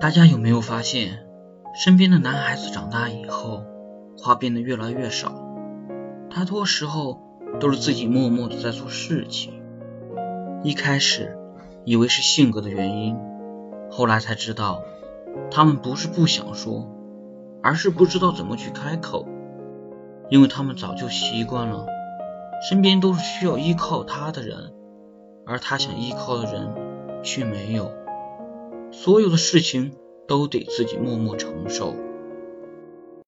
大家有没有发现，身边的男孩子长大以后，话变得越来越少，大多时候都是自己默默的在做事情。一开始以为是性格的原因，后来才知道，他们不是不想说，而是不知道怎么去开口，因为他们早就习惯了，身边都是需要依靠他的人，而他想依靠的人却没有。所有的事情都得自己默默承受。